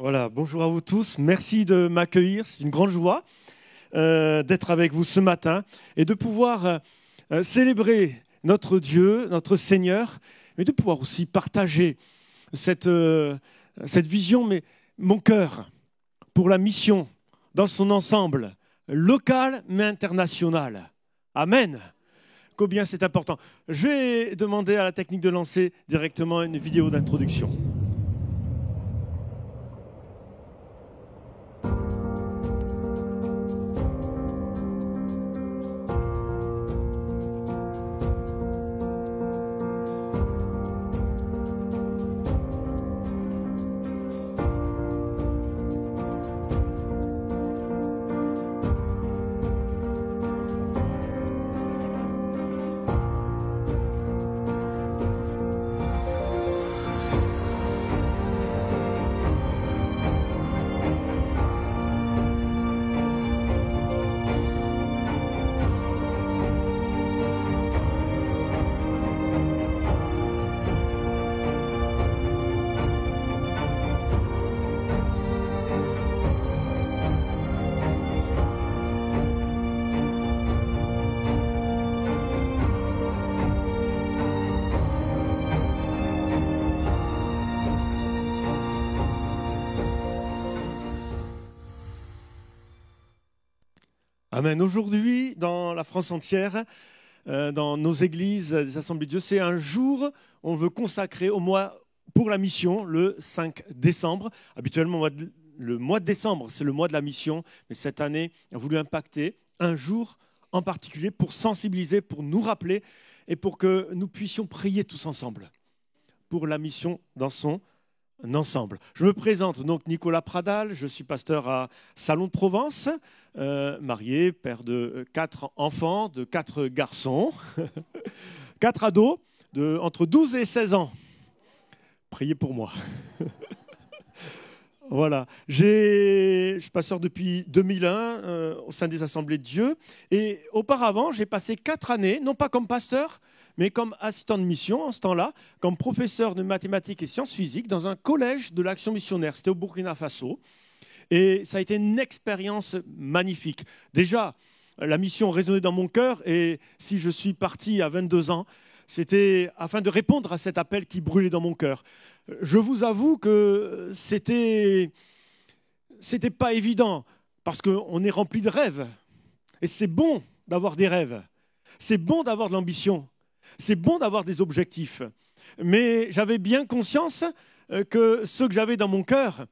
Voilà, bonjour à vous tous. Merci de m'accueillir. C'est une grande joie euh, d'être avec vous ce matin et de pouvoir euh, euh, célébrer notre Dieu, notre Seigneur, mais de pouvoir aussi partager cette, cette vision, mais mon cœur pour la mission dans son ensemble, local mais international. Amen. Combien c'est important. Je vais demander à la technique de lancer directement une vidéo d'introduction. Amen. Aujourd'hui, dans la France entière, euh, dans nos églises, des assemblées de Dieu, c'est un jour on veut consacrer au mois pour la mission, le 5 décembre. Habituellement, le mois de décembre, c'est le mois de la mission, mais cette année, on a voulu impacter un jour en particulier pour sensibiliser, pour nous rappeler et pour que nous puissions prier tous ensemble pour la mission dans son ensemble. Je me présente donc Nicolas Pradal, je suis pasteur à Salon de Provence, euh, marié, père de quatre enfants, de quatre garçons, quatre ados de entre 12 et 16 ans. Priez pour moi. voilà. Je suis pasteur depuis 2001 euh, au sein des Assemblées de Dieu. Et auparavant, j'ai passé quatre années, non pas comme pasteur, mais comme assistant de mission en ce temps-là, comme professeur de mathématiques et sciences physiques dans un collège de l'action missionnaire. C'était au Burkina Faso. Et ça a été une expérience magnifique. Déjà, la mission résonnait dans mon cœur et si je suis parti à 22 ans, c'était afin de répondre à cet appel qui brûlait dans mon cœur. Je vous avoue que c'était c'était pas évident parce qu'on est rempli de rêves et c'est bon d'avoir des rêves. C'est bon d'avoir de l'ambition. C'est bon d'avoir des objectifs, mais j'avais bien conscience euh, que ce que j'avais dans mon cœur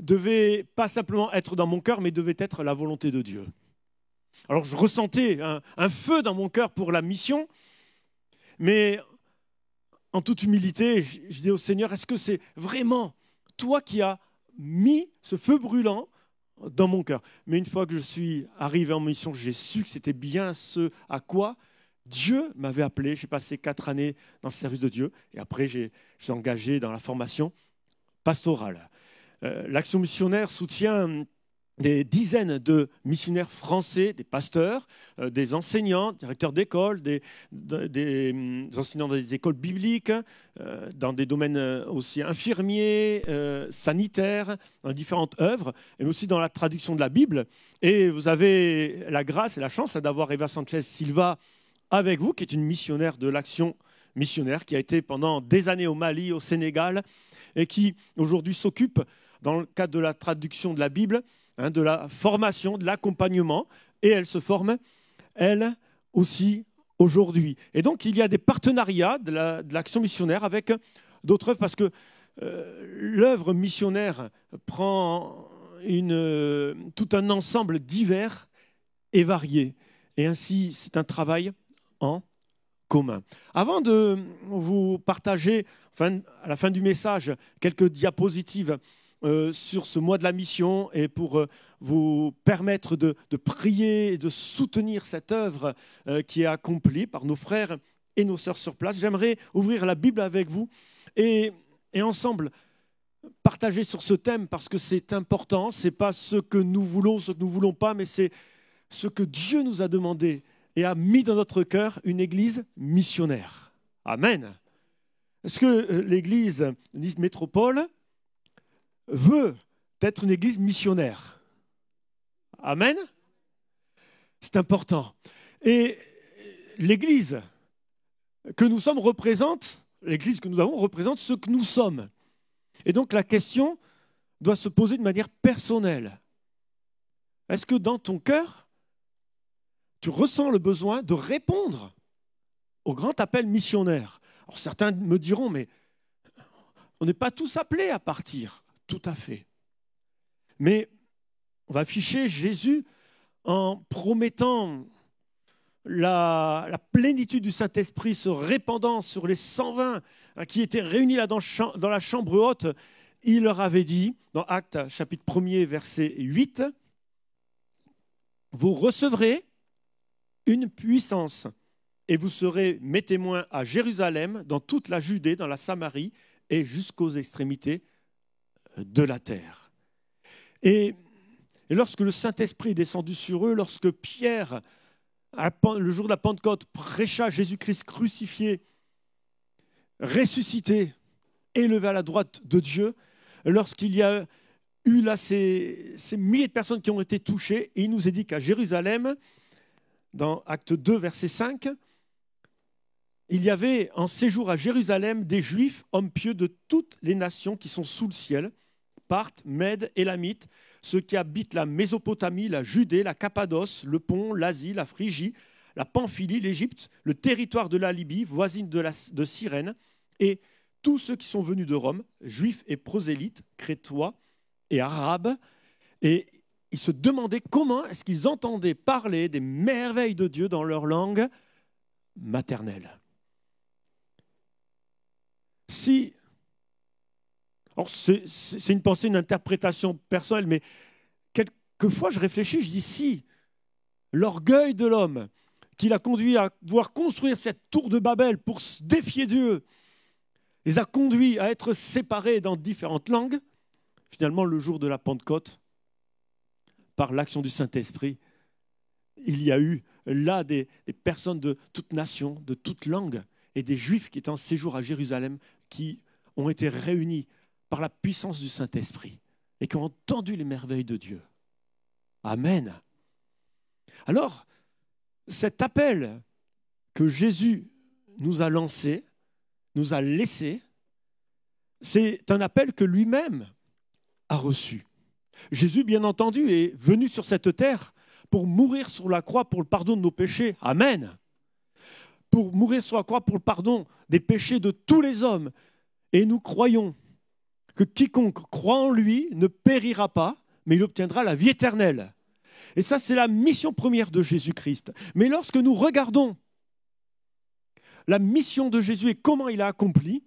devait pas simplement être dans mon cœur, mais devait être la volonté de Dieu. Alors je ressentais un, feu dans mon cœur pour la mission, mais en toute humilité, je, je dis au Seigneur, est-ce que c'est vraiment toi qui as mis ce feu brûlant dans mon cœur? Mais une fois que je suis arrivé en mission, j'ai su que c'était bien ce à quoi Dieu m'avait appelé, j'ai passé quatre années dans le service de Dieu, et après j'ai engagé dans la formation pastorale. Euh, l'action missionnaire soutient des dizaines de missionnaires français, des pasteurs, euh, des enseignants, directeurs d'école, des, hum, enseignants dans des écoles bibliques, euh, dans des domaines aussi infirmiers, sanitaires, dans différentes œuvres, et aussi dans la traduction de la Bible. Et vous avez la grâce et la chance d'avoir Eva Sanchez Silva avec vous, qui est une missionnaire de l'action missionnaire, qui a été pendant des années au Mali, au Sénégal, et qui aujourd'hui s'occupe, dans le cadre de la traduction de la Bible, hein, de la formation, de l'accompagnement, et elle se forme, elle aussi, aujourd'hui. Et donc, il y a des partenariats de l'action missionnaire avec d'autres œuvres, parce que euh, l'œuvre missionnaire prend une, tout un ensemble divers et varié. Et ainsi, c'est un travail en commun. Avant de vous partager, à la fin du message, quelques diapositives euh, sur ce mois de la mission et pour euh, vous permettre de, prier et de soutenir cette œuvre euh, qui est accomplie par nos frères et nos sœurs sur place, j'aimerais ouvrir la Bible avec vous et, et ensemble partager sur ce thème parce que c'est important. C'est pas ce que nous voulons, ce que nous voulons pas, mais c'est ce que Dieu nous a demandé et a mis dans notre cœur une église missionnaire. Amen. Est-ce que euh, l'église Nice Métropole veut d'être une église missionnaire? Amen C'est important. Et l'église que nous sommes représente, l'église que nous avons représente ce que nous sommes. Et donc la question doit se poser de manière personnelle. Est-ce que dans ton cœur, tu ressens le besoin de répondre au grand appel missionnaire Alors certains me diront, mais on n'est pas tous appelés à partir. Tout à fait. Mais on va afficher Jésus en promettant la, plénitude du Saint-Esprit se répandant sur les 120 hein, qui étaient réunis là dans, la chambre haute, il leur avait dit, dans Actes chapitre 1er, verset 8, Vous recevrez une puissance et vous serez mes témoins à Jérusalem, dans toute la Judée, dans la Samarie et jusqu'aux extrémités de la terre. Et, lorsque le Saint-Esprit est descendu sur eux, lorsque Pierre, le jour de la Pentecôte, prêcha Jésus-Christ crucifié, ressuscité, élevé à la droite de Dieu, lorsqu'il y a eu là ces, ces, milliers de personnes qui ont été touchées, il nous est dit qu'à Jérusalem, dans Acte 2, verset 5, il y avait en séjour à Jérusalem des Juifs, hommes pieux de toutes les nations qui sont sous le ciel, Parthes, Mèdes, Élamites, ceux qui habitent la Mésopotamie, la Judée, la Cappadoce, le Pont, l'Asie, la Phrygie, la Pamphylie, l'Égypte, le territoire de la Libye, voisine de, Cyrène, et tous ceux qui sont venus de Rome, juifs et prosélytes, crétois et arabes, et ils se demandaient comment est-ce qu'ils entendaient parler des merveilles de Dieu dans leur langue maternelle. Si c'est une pensée, une interprétation personnelle, mais quelquefois je réfléchis, je dis si l'orgueil de l'homme qui l'a conduit à vouloir construire cette tour de Babel pour défier Dieu, les a conduits à être séparés dans différentes langues, finalement le jour de la Pentecôte, par l'action du Saint-Esprit, il y a eu là des, personnes de toute nation, de toute langue, et des Juifs qui étaient en séjour à Jérusalem, qui ont été réunis par la puissance du Saint-Esprit et qui ont entendu les merveilles de Dieu. Amen. Alors, cet appel que Jésus nous a lancé, nous a laissé, c'est un appel que lui-même a reçu. Jésus, bien entendu, est venu sur cette terre pour mourir sur la croix pour le pardon de nos péchés. Amen. Pour mourir sur la croix pour le pardon des péchés de tous les hommes. Et nous croyons que quiconque croit en lui ne périra pas, mais il obtiendra la vie éternelle. Et ça, c'est la mission première de Jésus-Christ. Mais lorsque nous regardons la mission de Jésus et comment il a accompli,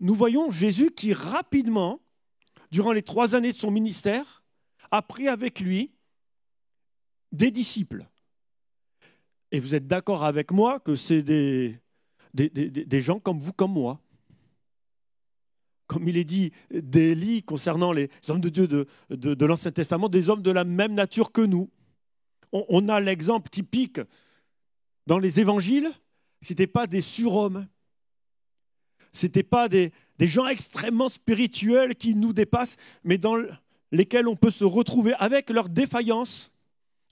nous voyons Jésus qui rapidement, durant les trois années de son ministère, a pris avec lui des disciples. Et vous êtes d'accord avec moi que c'est des, des, gens comme vous, comme moi comme il est dit d'Élie concernant les hommes de Dieu de, de, l'Ancien Testament, des hommes de la même nature que nous. On, a l'exemple typique dans les évangiles, ce n'étaient pas des surhommes, ce n'étaient pas des, des gens extrêmement spirituels qui nous dépassent, mais dans lesquels on peut se retrouver avec leur défaillance,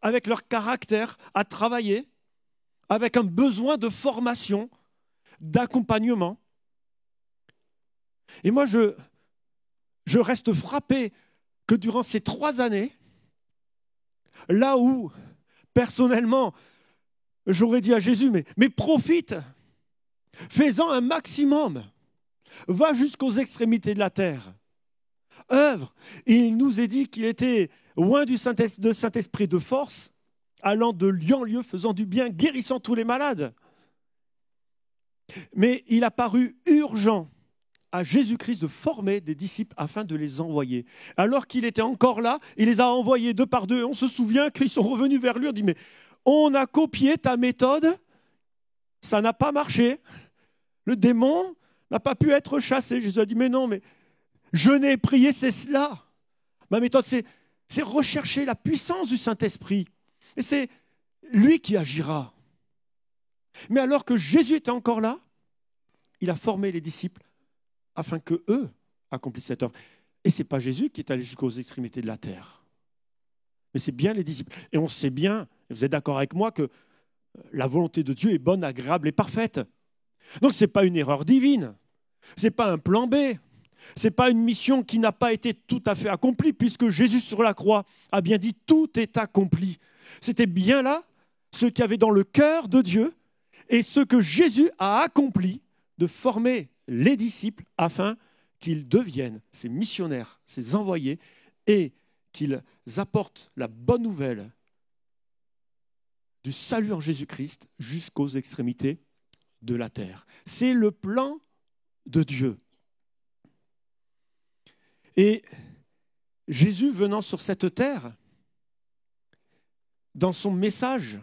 avec leur caractère à travailler, avec un besoin de formation, d'accompagnement. Et moi, je, je reste frappé que durant ces trois années, là où, personnellement, j'aurais dit à Jésus, mais, mais profite, fais-en un maximum, va jusqu'aux extrémités de la terre, œuvre. il nous est dit qu'il était loin du Saint-Esprit de force, allant de lieu en lieu, faisant du bien, guérissant tous les malades. Mais il a paru urgent à Jésus-Christ de former des disciples afin de les envoyer. Alors qu'il était encore là, il les a envoyés deux par deux. On se souvient qu'ils sont revenus vers lui, on dit, mais on a copié ta méthode, ça n'a pas marché. Le démon n'a pas pu être chassé. Jésus a dit, mais non, mais je n'ai prié, c'est cela. Ma méthode, c'est, c'est rechercher la puissance du Saint-Esprit. Et c'est lui qui agira. Mais alors que Jésus était encore là, il a formé les disciples afin que eux accomplissent cette œuvre. Et ce n'est pas Jésus qui est allé jusqu'aux extrémités de la terre. Mais c'est bien les disciples. Et on sait bien, vous êtes d'accord avec moi, que la volonté de Dieu est bonne, agréable et parfaite. Donc ce n'est pas une erreur divine. Ce n'est pas un plan B. Ce n'est pas une mission qui n'a pas été tout à fait accomplie, puisque Jésus sur la croix a bien dit tout est accompli. C'était bien là ce qu'il y avait dans le cœur de Dieu et ce que Jésus a accompli de former les disciples afin qu'ils deviennent ses missionnaires, ses envoyés, et qu'ils apportent la bonne nouvelle du salut en Jésus-Christ jusqu'aux extrémités de la terre. C'est le plan de Dieu. Et Jésus venant sur cette terre, dans son message,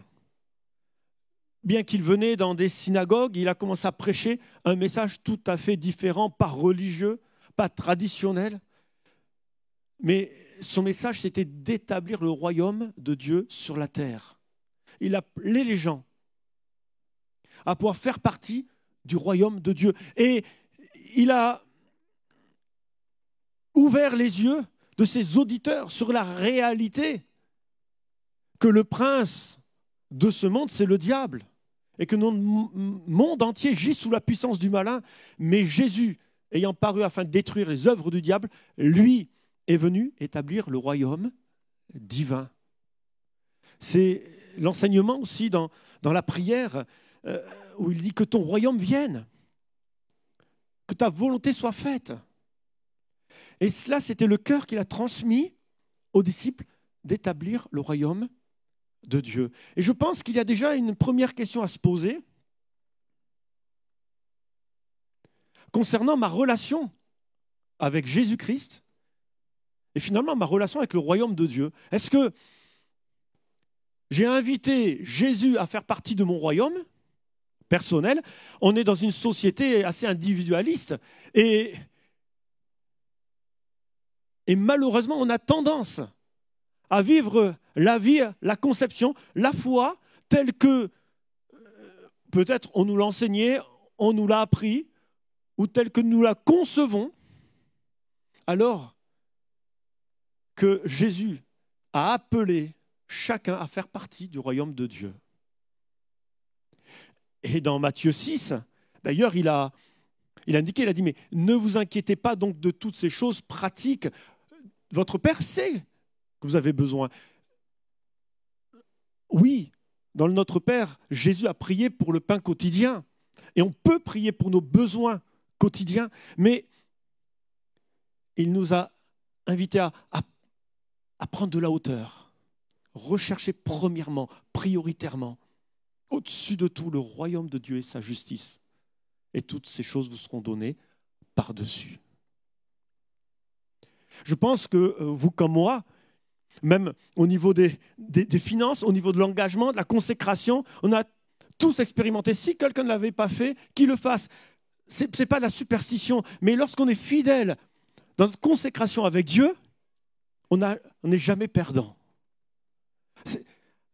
bien qu'il venait dans des synagogues, il a commencé à prêcher un message tout à fait différent, pas religieux, pas traditionnel. Mais son message, c'était d'établir le royaume de Dieu sur la terre. Il appelait les gens à pouvoir faire partie du royaume de Dieu. Et il a ouvert les yeux de ses auditeurs sur la réalité que le prince de ce monde, c'est le diable, et que notre monde entier gît sous la puissance du malin, mais Jésus, ayant paru afin de détruire les œuvres du diable, lui est venu établir le royaume divin. C'est l'enseignement aussi dans, la prière euh, où il dit que ton royaume vienne, que ta volonté soit faite. Et cela, c'était le cœur qu'il a transmis aux disciples d'établir le royaume de Dieu. Et je pense qu'il y a déjà une première question à se poser concernant ma relation avec Jésus-Christ et finalement ma relation avec le royaume de Dieu. Est-ce que j'ai invité Jésus à faire partie de mon royaume personnel On est dans une société assez individualiste et, malheureusement on a tendance à vivre la vie, la conception, la foi telle que euh, peut-être on nous l'a enseigné, on nous l'a appris, ou telle que nous la concevons, alors que Jésus a appelé chacun à faire partie du royaume de Dieu. Et dans Matthieu 6, d'ailleurs, il a, il a indiqué, il a dit, mais ne vous inquiétez pas donc de toutes ces choses pratiques. Votre Père sait que vous avez besoin. Oui, dans le Notre Père, Jésus a prié pour le pain quotidien. Et on peut prier pour nos besoins quotidiens, mais il nous a invités à, à prendre de la hauteur, rechercher premièrement, prioritairement, au-dessus de tout, le royaume de Dieu et sa justice. Et toutes ces choses vous seront données par-dessus. Je pense que euh, vous comme moi, même au niveau des, finances, au niveau de l'engagement, de la consécration. On a tous expérimenté. Si quelqu'un ne l'avait pas fait, qu'il le fasse. Ce n'est pas de la superstition, mais lorsqu'on est fidèle dans notre consécration avec Dieu, on n'est jamais perdant.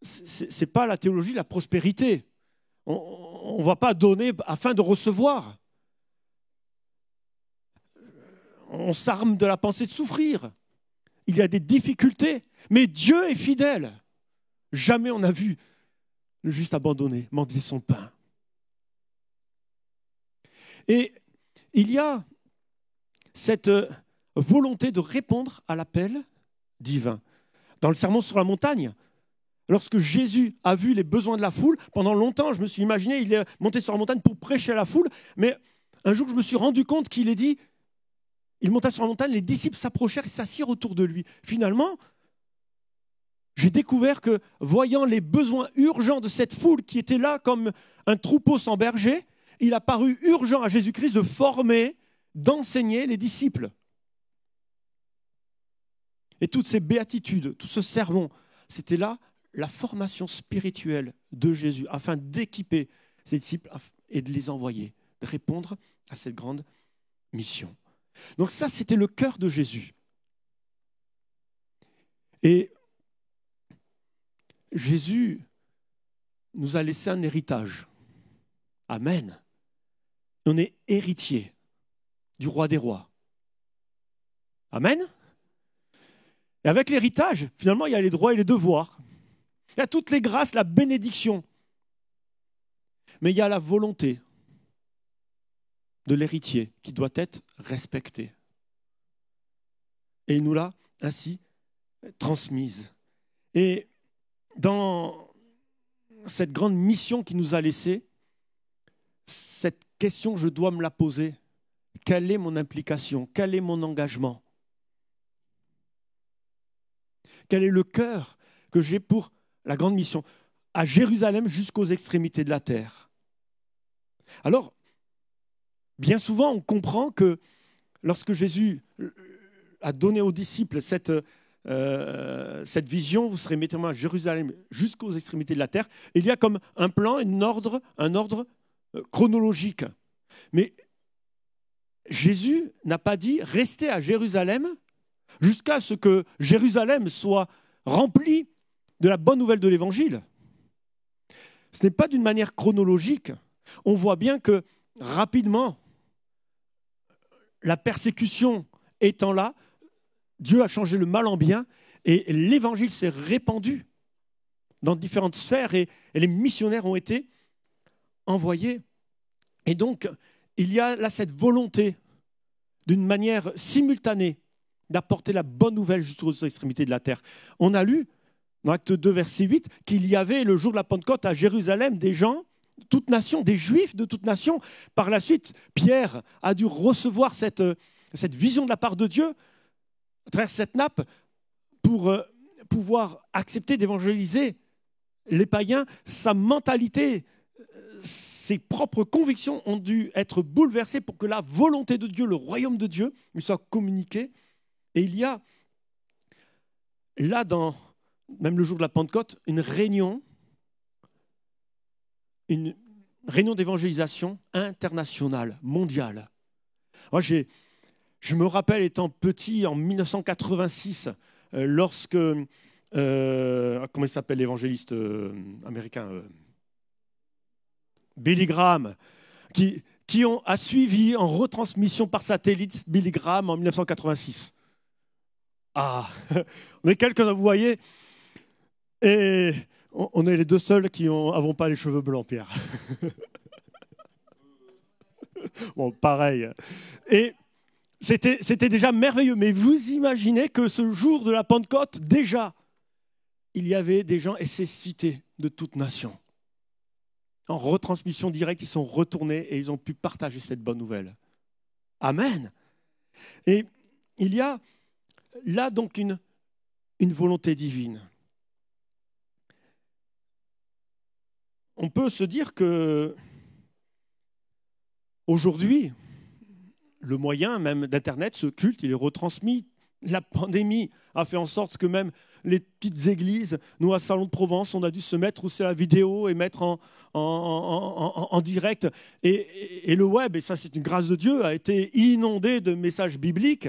Ce n'est pas la théologie de la prospérité. On ne va pas donner afin de recevoir. On s'arme de la pensée de souffrir il y a des difficultés, mais Dieu est fidèle. Jamais on n'a vu le juste abandonné, mendier son pain. Et il y a cette volonté de répondre à l'appel divin. Dans le sermon sur la montagne, lorsque Jésus a vu les besoins de la foule, pendant longtemps, je me suis imaginé, il est monté sur la montagne pour prêcher à la foule, mais un jour, je me suis rendu compte qu'il est dit, il monta sur la montagne, les disciples s'approchèrent et s'assirent autour de lui. Finalement, j'ai découvert que, voyant les besoins urgents de cette foule qui était là comme un troupeau sans berger, il a paru urgent à Jésus-Christ de former, d'enseigner les disciples. Et toutes ces béatitudes, tout ce sermon, c'était là la formation spirituelle de Jésus afin d'équiper ses disciples et de les envoyer, de répondre à cette grande mission. Donc ça, c'était le cœur de Jésus. Et Jésus nous a laissé un héritage. Amen. On est héritier du roi des rois. Amen. Et avec l'héritage, finalement, il y a les droits et les devoirs. Il y a toutes les grâces, la bénédiction. Mais il y a la volonté de l'héritier qui doit être respectée. Et il nous l'a ainsi transmise. Et dans cette grande mission qu'il nous a laissée, cette question, je dois me la poser. Quelle est mon implication? Quel est mon engagement? Quel est le cœur que j'ai pour la grande mission à Jérusalem jusqu'aux extrémités de la terre Alors, bien souvent, on comprend que lorsque Jésus a donné aux disciples cette, euh, vision, vous serez météo à Jérusalem jusqu'aux extrémités de la terre, il y a comme un plan, un ordre, un ordre euh, chronologique. Mais Jésus n'a pas dit restez à Jérusalem jusqu'à ce que Jérusalem soit remplie de la bonne nouvelle de l'Évangile. Ce n'est pas d'une manière chronologique. On voit bien que rapidement, la persécution étant là, Dieu a changé le mal en bien et l'Évangile s'est répandu dans différentes sphères et, les missionnaires ont été envoyés. Et donc, il y a là cette volonté d'une manière simultanée d'apporter la bonne nouvelle jusqu'aux extrémités de la terre. On a lu dans Acte 2, verset 8, qu'il y avait le jour de la Pentecôte à Jérusalem des gens, toute nation, des juifs de toute nation. Par la suite, Pierre a dû recevoir cette, cette vision de la part de Dieu à travers cette nappe pour euh, pouvoir accepter d'évangéliser les païens. Sa mentalité, ses propres convictions ont dû être bouleversées pour que la volonté de Dieu, le royaume de Dieu, lui soit communiqué. Et il y a là, dans, même le jour de la Pentecôte, une réunion, une réunion d'évangélisation internationale, mondiale. Moi, j'ai, je me rappelle étant petit en 1986, euh, lorsque, euh, comment il s'appelle l'évangéliste euh, américain Billy Graham, qui, qui a suivi en retransmission par satellite Billy Graham en 1986. Ah, on est quelques, vous voyez, et on est les deux seuls qui n'avons pas les cheveux blancs, Pierre. bon, pareil. Et c'était, déjà merveilleux, mais vous imaginez que ce jour de la Pentecôte, déjà, il y avait des gens, et c'est cité de toute nation en retransmission directe, ils sont retournés et ils ont pu partager cette bonne nouvelle. Amen. Et il y a là donc une volonté divine. On peut se dire que aujourd'hui, le moyen même d'Internet, ce culte, il est retransmis. La pandémie a fait en sorte que même les petites églises. Nous, à Salon de Provence, on a dû se mettre aussi la vidéo et mettre en, en, direct. Et, le web, et ça c'est une grâce de Dieu, a été inondé de messages bibliques,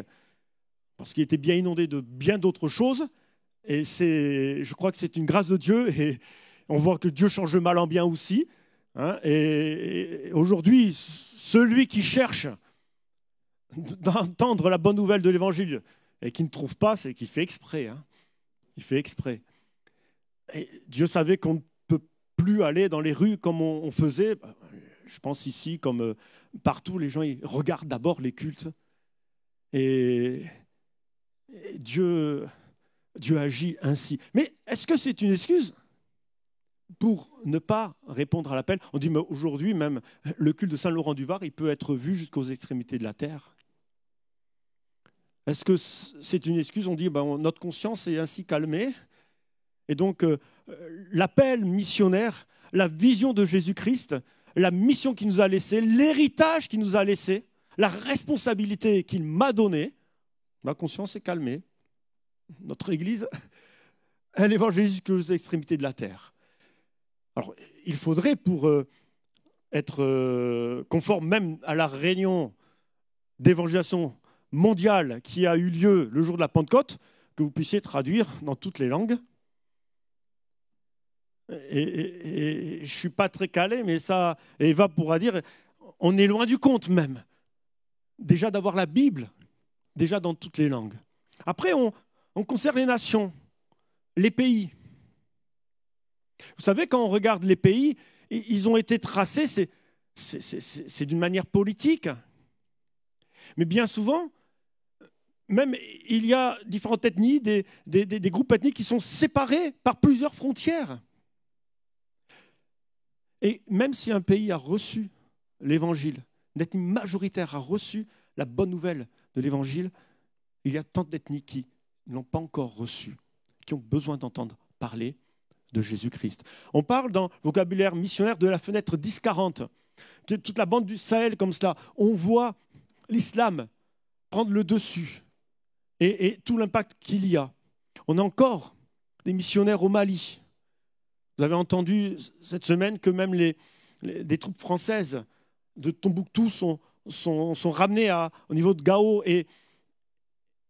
parce qu'il était bien inondé de bien d'autres choses. Et c'est, je crois que c'est une grâce de Dieu. On voit que Dieu change le mal en bien aussi. Hein. et, aujourd'hui, celui qui cherche d'entendre la bonne nouvelle de l'Évangile et qui ne trouve pas, c'est qu'il fait exprès. Hein. Il fait exprès. Dieu savait qu'on ne peut plus aller dans les rues comme on, faisait. Je pense ici, comme euh, partout, les gens regardent d'abord les cultes. Et, Dieu agit ainsi. Mais est-ce que c'est une excuse? Pour ne pas répondre à l'appel On dit, mais aujourd'hui, même le culte de Saint-Laurent-du-Var, il peut être vu jusqu'aux extrémités de la terre. Est-ce que c'est une excuse? On dit ben, notre conscience est ainsi calmée. Et donc, euh, l'appel missionnaire, la vision de Jésus-Christ, la mission qu'il nous a laissée, l'héritage qu'il nous a laissé, la responsabilité qu'il m'a donnée, ma conscience est calmée. Notre Église, elle évangélise jusqu'aux extrémités de la terre. Alors, il faudrait, pour euh, être euh, conforme même à la réunion d'évangélisation mondiale qui a eu lieu le jour de la Pentecôte, que vous puissiez traduire dans toutes les langues. Et, je ne suis pas très calé, mais ça, Eva pourra dire, on est loin du compte même. Déjà d'avoir la Bible déjà dans toutes les langues. Après, on, on conserve les nations, les pays. Vous savez, quand on regarde les pays, ils ont été tracés, c'est d'une manière politique. Mais bien souvent, même il y a différentes ethnies, des, groupes ethniques qui sont séparés par plusieurs frontières. Et même si un pays a reçu l'évangile, une ethnie majoritaire a reçu la bonne nouvelle de l'évangile, il y a tant d'ethnies qui ne l'ont pas encore reçu, qui ont besoin d'entendre parler de Jésus-Christ. On parle dans le vocabulaire missionnaire de la fenêtre 10-40, toute la bande du Sahel comme cela. On voit l'islam prendre le dessus et, tout l'impact qu'il y a. On a encore des missionnaires au Mali. Vous avez entendu cette semaine que même les, des troupes françaises de Tombouctou sont, ramenées au niveau de Gao. Et,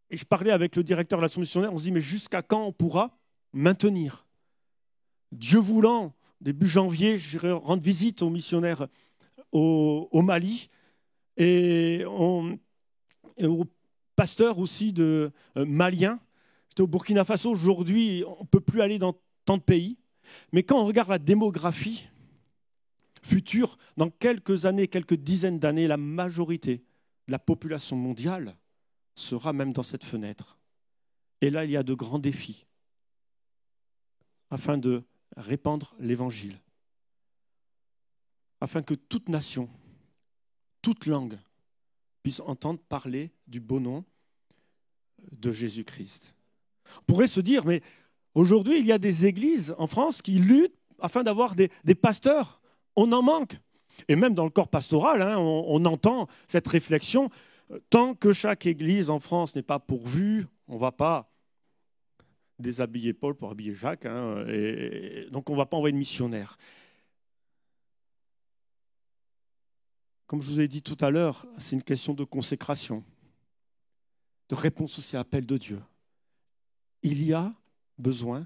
et je parlais avec le directeur de l'action missionnaire, on se dit, mais jusqu'à quand on pourra maintenir Dieu voulant, début janvier, j'irai rendre visite aux missionnaires au, Mali et, aux pasteurs aussi de euh, maliens. J'étais au Burkina Faso aujourd'hui, on ne peut plus aller dans tant de pays. Mais quand on regarde la démographie future, dans quelques années, quelques dizaines d'années, la majorité de la population mondiale sera même dans cette fenêtre. Et là, il y a de grands défis afin de répandre l'évangile, afin que toute nation, toute langue puisse entendre parler du beau nom de Jésus-Christ. On pourrait se dire, mais aujourd'hui, il y a des églises en France qui luttent afin d'avoir des, pasteurs. On en manque. Et même dans le corps pastoral, hein, on, entend cette réflexion. Tant que chaque église en France n'est pas pourvue, on ne va pas déshabiller Paul pour habiller Jacques. Hein, donc on ne va pas envoyer de missionnaire. Comme je vous ai dit tout à l'heure, c'est une question de consécration, de réponse aussi à l'appel de Dieu. Il y a besoin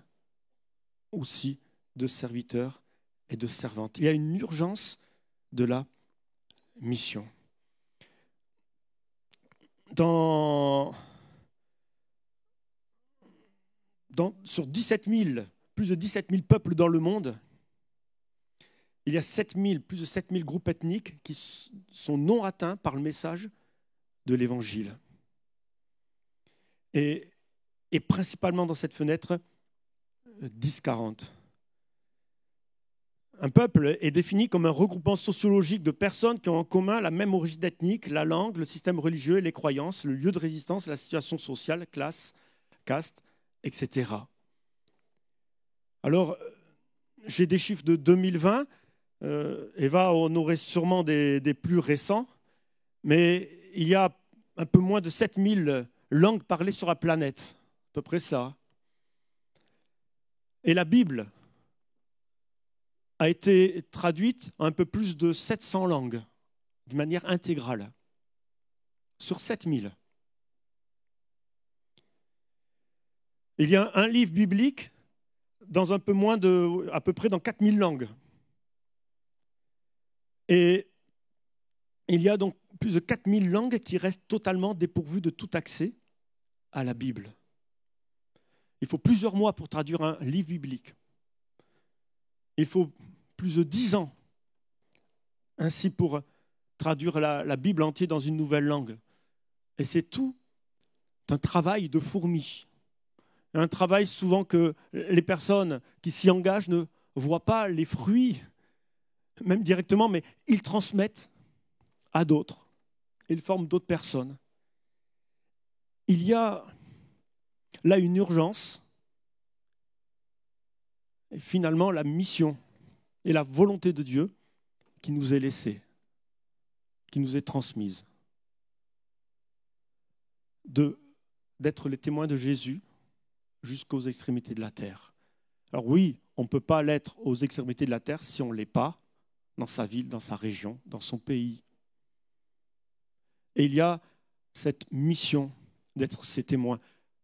aussi de serviteurs et de servantes. Il y a une urgence de la mission. Dans sur 17 000, plus de 17 000 peuples dans le monde, il y a 7 plus de 7 000 groupes ethniques qui sont non atteints par le message de l'Évangile. Et, et, principalement dans cette fenêtre 10-40. Un peuple est défini comme un regroupement sociologique de personnes qui ont en commun la même origine ethnique, la langue, le système religieux les croyances, le lieu de résistance, la situation sociale, classe, caste, etc. Alors, j'ai des chiffres de 2020. Euh, Eva en aurait sûrement des, plus récents. Mais il y a un peu moins de 7000 langues parlées sur la planète. À peu près ça. Et la Bible a été traduite en un peu plus de 700 langues, de manière intégrale, sur 7000. Il y a un livre biblique dans un peu moins de, à peu près dans 4000 langues. Et il y a donc plus de 4000 langues qui restent totalement dépourvues de tout accès à la Bible. Il faut plusieurs mois pour traduire un livre biblique. Il faut plus de dix ans ainsi pour traduire la, la Bible entière dans une nouvelle langue. Et c'est tout un travail de fourmi un travail souvent que les personnes qui s'y engagent ne voient pas les fruits, même directement, mais ils transmettent à d'autres. Ils forment d'autres personnes. Il y a là une urgence. Et finalement, la mission et la volonté de Dieu qui nous est laissée, qui nous est transmise, d'être les témoins de Jésus jusqu'aux extrémités de la terre. Alors oui, on ne peut pas l'être aux extrémités de la terre si on ne l'est pas dans sa ville, dans sa région, dans son pays. Et il y a cette mission d'être ses témoins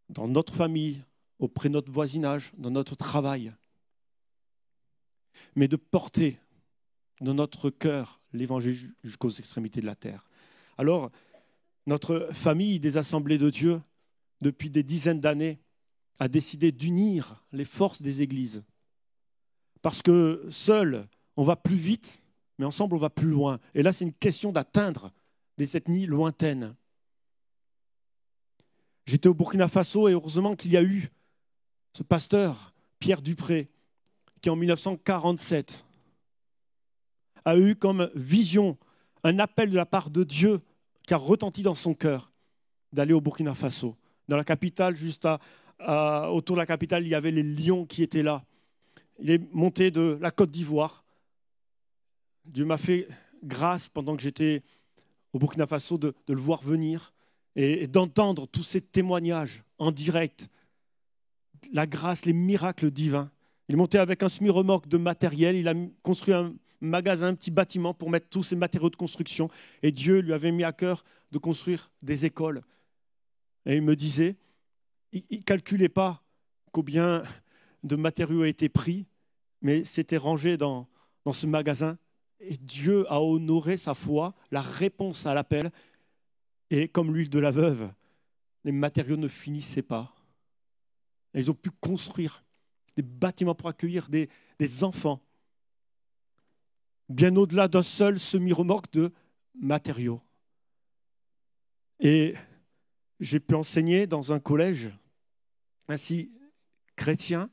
dans notre famille, auprès de notre voisinage, dans notre travail, mais de porter dans notre cœur l'évangile jusqu'aux extrémités de la terre. Alors, Notre famille des assemblées de Dieu, depuis des dizaines d'années, a décidé d'unir les forces des églises. Parce que seul, on va plus vite, mais ensemble, on va plus loin. Et là, c'est une question d'atteindre des ethnies lointaines. J'étais au Burkina Faso et heureusement qu'il y a eu ce pasteur, Pierre Dupré, qui en 1947 a eu comme vision un appel de la part de Dieu qui a retenti dans son cœur d'aller au Burkina Faso. Dans la capitale, juste autour de la capitale, il y avait les lions qui étaient là. Il est monté de la Côte d'Ivoire. Dieu m'a fait grâce pendant que j'étais au Burkina Faso de, le voir venir et, d'entendre tous ces témoignages en direct. La grâce, les miracles divins. Il est monté avec un semi-remorque de matériel. Il a construit un magasin, un petit bâtiment pour mettre tous ses matériaux de construction. Et Dieu lui avait mis à cœur de construire des écoles. Et il me disait, il ne calculait pas combien de matériaux a été pris, mais c'était rangé dans, ce magasin. Et Dieu a honoré sa foi, la réponse à l'appel. Et comme l'huile de la veuve, les matériaux ne finissaient pas. ils ont pu construire des bâtiments pour accueillir des, des enfants, bien au-delà d'un seul semi-remorque de matériaux. Et j'ai pu enseigner dans un collège ainsi chrétien.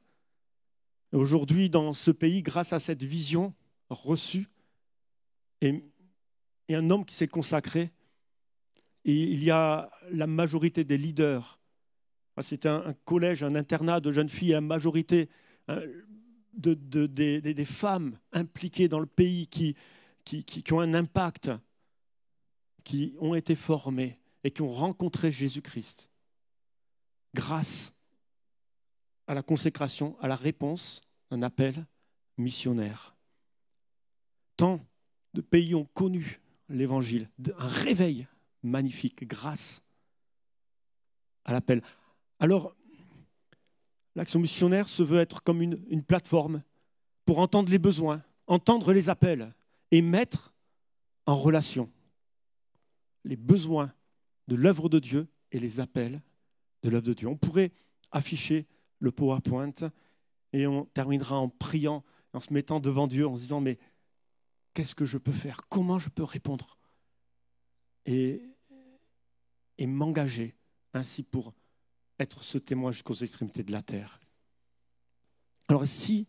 Aujourd'hui, dans ce pays, grâce à cette vision reçue, et, un homme qui s'est consacré, il y a la majorité des leaders. C'est un, collège, un internat de jeunes filles, la majorité euh, de, des, femmes impliquées dans le pays qui, qui, qui ont un impact, qui ont été formées et qui ont rencontré Jésus-Christ grâce à la consécration, à la réponse d'un appel missionnaire. Tant de pays ont connu l'évangile, un réveil magnifique grâce à l'appel. Alors, l'action missionnaire se veut être comme une, une, plateforme pour entendre les besoins, entendre les appels et mettre en relation les besoins de l'œuvre de Dieu et les appels de l'œuvre de Dieu. On pourrait afficher le PowerPoint et on terminera en priant, en se mettant devant Dieu, en se disant, mais qu'est-ce que je peux faire? Comment je peux répondre? Et, et m'engager ainsi pour être ce témoin jusqu'aux extrémités de la terre. Alors si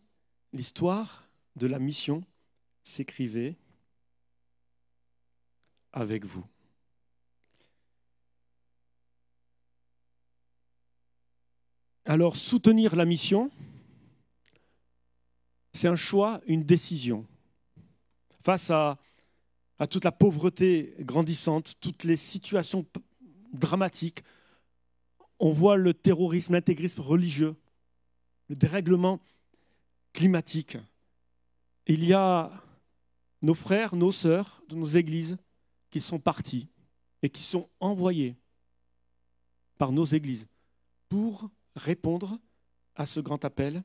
l'histoire de la mission s'écrivait avec vous Alors soutenir la mission, c'est un choix, une décision. Face à, toute la pauvreté grandissante, toutes les situations dramatiques, on voit le terrorisme, l'intégrisme religieux, le dérèglement climatique. Il y a nos frères, nos sœurs de nos églises qui sont partis et qui sont envoyés par nos églises pour répondre à ce grand appel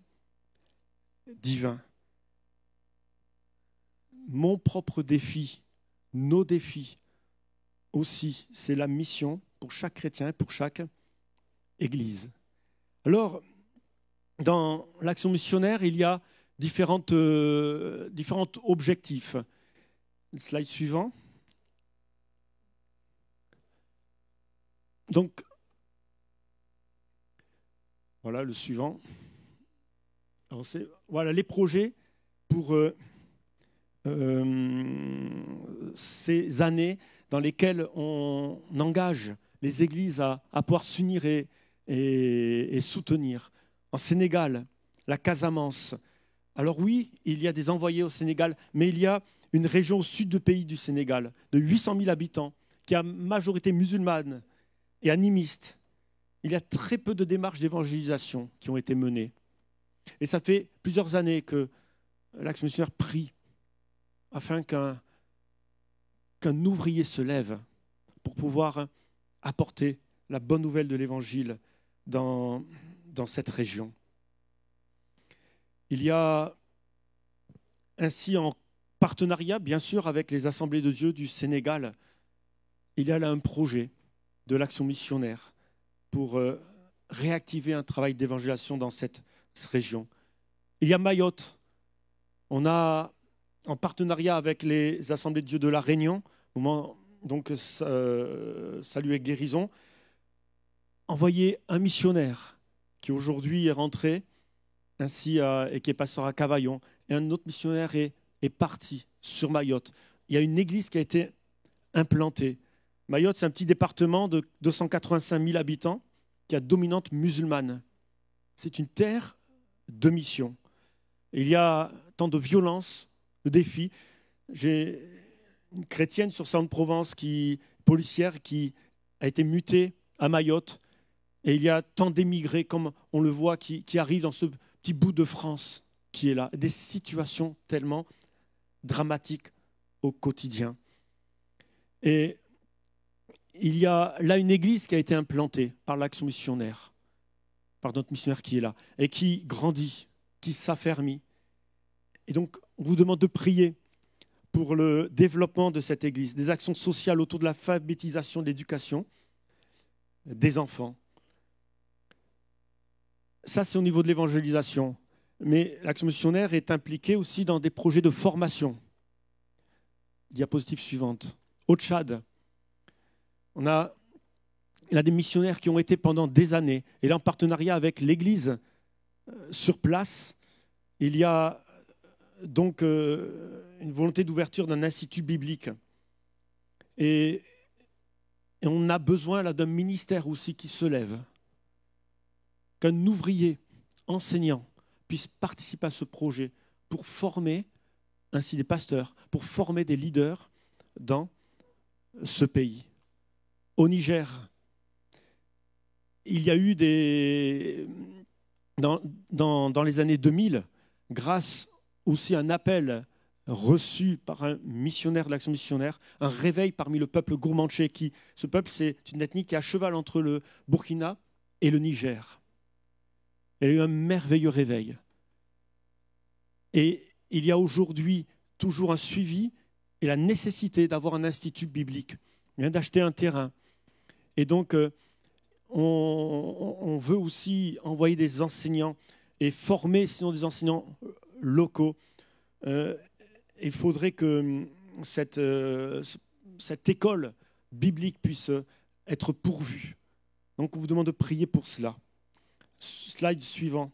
divin. Mon propre défi, nos défis aussi, c'est la mission pour chaque chrétien et pour chaque Église. Alors, dans l'action missionnaire, il y a euh, différents objectifs. slide suivant. Donc, voilà le suivant. voilà les projets pour euh, euh, ces années dans lesquelles on engage les églises à, pouvoir s'unir et, et, soutenir. En Sénégal, la Casamance. Alors oui, il y a des envoyés au Sénégal, mais il y a une région au sud du pays du Sénégal, de 800 000 habitants, qui a majorité musulmane et animiste il y a très peu de démarches d'évangélisation qui ont été menées. Et ça fait plusieurs années que l'axe missionnaire prie afin qu'un ouvrier se lève pour pouvoir apporter la bonne nouvelle de l'Évangile dans, dans cette région. Il y a ainsi en partenariat, bien sûr, avec les assemblées de Dieu du Sénégal, il y a là un projet de l'action missionnaire pour euh, réactiver un travail d'évangélisation dans cette région. Il y a Mayotte. On a, en partenariat avec les Assemblées de Dieu de la Réunion, moment donc euh, Salut et Guérison, envoyé un missionnaire qui aujourd'hui est rentré ainsi et qui est pasteur à Cavaillon, et un autre missionnaire est parti sur Mayotte. Il y a une église qui a été implantée. Mayotte, c'est un petit département de 285 000 habitants qui a dominante musulmane. C'est une terre de mission. Il y a tant de violence, de défis. J'ai une chrétienne sur Sainte-Provence, qui, policière, qui a été mutée à Mayotte. Et il y a tant d'émigrés, comme on le voit, qui, qui arrivent dans ce petit bout de France qui est là. Des situations tellement dramatiques au quotidien. Et il y a là une église qui a été implantée par l'action missionnaire, par notre missionnaire qui est là, et qui grandit, qui s'affermit. Et donc, on vous demande de prier pour le développement de cette église, des actions sociales autour de l'alphabétisation, de l'éducation des enfants. Ça, c'est au niveau de l'évangélisation. Mais l'action missionnaire est impliquée aussi dans des projets de formation. Diapositive suivante. Au Tchad, on a, il a des missionnaires qui ont été pendant des années, et là en partenariat avec l'Église euh, sur place, il y a euh, donc euh, une volonté d'ouverture d'un institut biblique. Et, et on a besoin là d'un ministère aussi qui se lève, qu'un ouvrier, enseignant, puisse participer à ce projet pour former ainsi des pasteurs, pour former des leaders dans ce pays au Niger. Il y a eu des. Dans, les années 2000, grâce aussi à un appel reçu par un missionnaire de l'action missionnaire, un réveil parmi le peuple gourmandché. Qui, ce peuple, c'est une ethnie qui est à cheval entre le Burkina et le Niger. Il y a eu un merveilleux réveil. Et il y a aujourd'hui toujours un suivi et la nécessité d'avoir un institut biblique. Il vient d'acheter un terrain. Et donc, euh, on, veut aussi envoyer des enseignants et former, sinon des enseignants euh, locaux. Euh, il faudrait que cette, cette école biblique puisse être pourvue. Donc, on vous demande de prier pour cela. Slide suivant.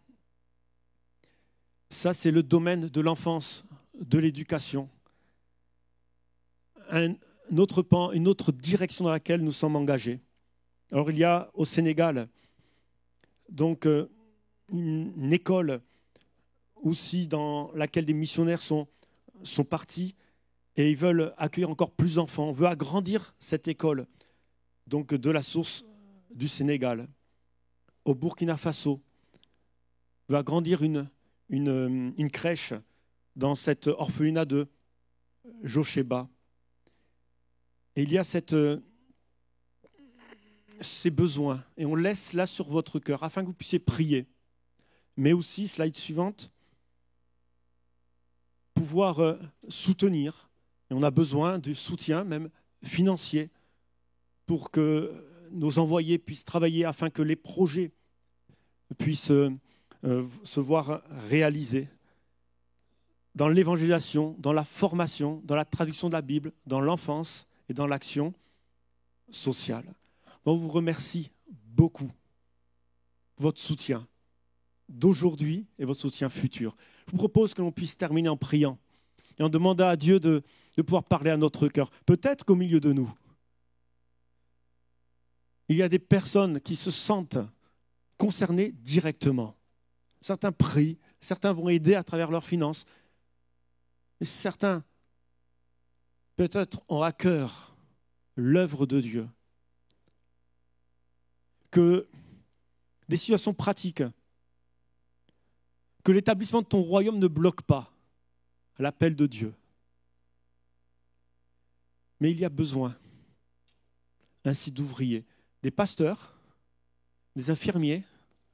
Ça, c'est le domaine de l'enfance, de l'éducation. Un autre pan, une autre direction dans laquelle nous sommes engagés. Alors il y a au Sénégal donc euh, une, école aussi dans laquelle des missionnaires sont, sont partis et ils veulent accueillir encore plus d'enfants. On veut agrandir cette école donc de la source du Sénégal. Au Burkina Faso, on veut agrandir une, crèche dans cette orphelinat de Josheba. Et il y a cette ces besoins et on laisse là sur votre cœur afin que vous puissiez prier. Mais aussi, slide suivante, pouvoir euh, soutenir. Et on a besoin de soutien, même financier, pour que nos envoyés puissent travailler afin que les projets puissent euh, se voir réalisés dans l'évangélisation, dans la formation, dans la traduction de la Bible, dans l'enfance et dans l'action sociale. On vous remercie beaucoup votre soutien d'aujourd'hui et votre soutien futur. Je vous propose que l'on puisse terminer en priant et en demandant à Dieu de, pouvoir parler à notre cœur. Peut-être qu'au milieu de nous, il y a des personnes qui se sentent concernées directement. Certains prient, certains vont aider à travers leurs finances, mais certains peut-être ont à cœur l'œuvre de Dieu que des situations pratiques, que l'établissement de ton royaume ne bloque pas l'appel de Dieu. Mais il y a besoin ainsi d'ouvriers, des pasteurs, des infirmiers,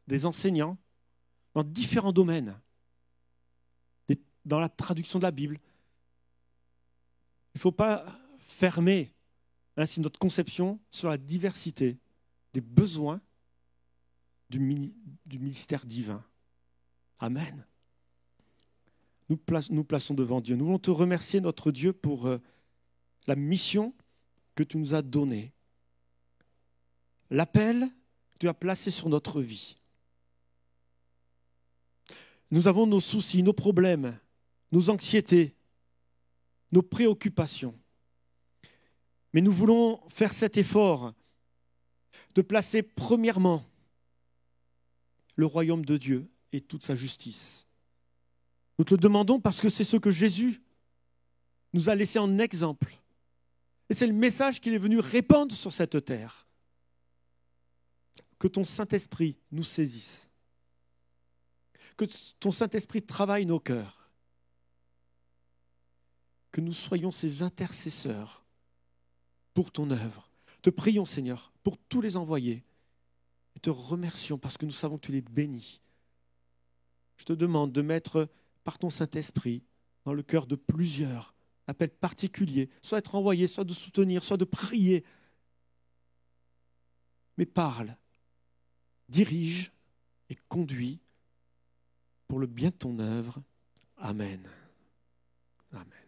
des enseignants, dans différents domaines, dans la traduction de la Bible. Il ne faut pas fermer ainsi notre conception sur la diversité des besoins du, ministère divin. Amen. Nous, plaçons devant Dieu. Nous voulons te remercier, notre Dieu, pour euh, la mission que tu nous as donnée, l'appel que tu as placé sur notre vie. Nous avons nos soucis, nos problèmes, nos anxiétés, nos préoccupations. Mais nous voulons faire cet effort de placer premièrement le royaume de Dieu et toute sa justice. Nous te le demandons parce que c'est ce que Jésus nous a laissé en exemple. Et c'est le message qu'il est venu répandre sur cette terre. Que ton Saint-Esprit nous saisisse. Que ton Saint-Esprit travaille nos cœurs. Que nous soyons ses intercesseurs pour ton œuvre. Te prions, Seigneur, pour tous les envoyés. Et te remercions parce que nous savons que tu les bénis. Je te demande de mettre par ton Saint-Esprit dans le cœur de plusieurs appels particuliers, soit être envoyé, soit de soutenir, soit de prier. Mais parle, dirige et conduis pour le bien de ton œuvre. Amen. Amen.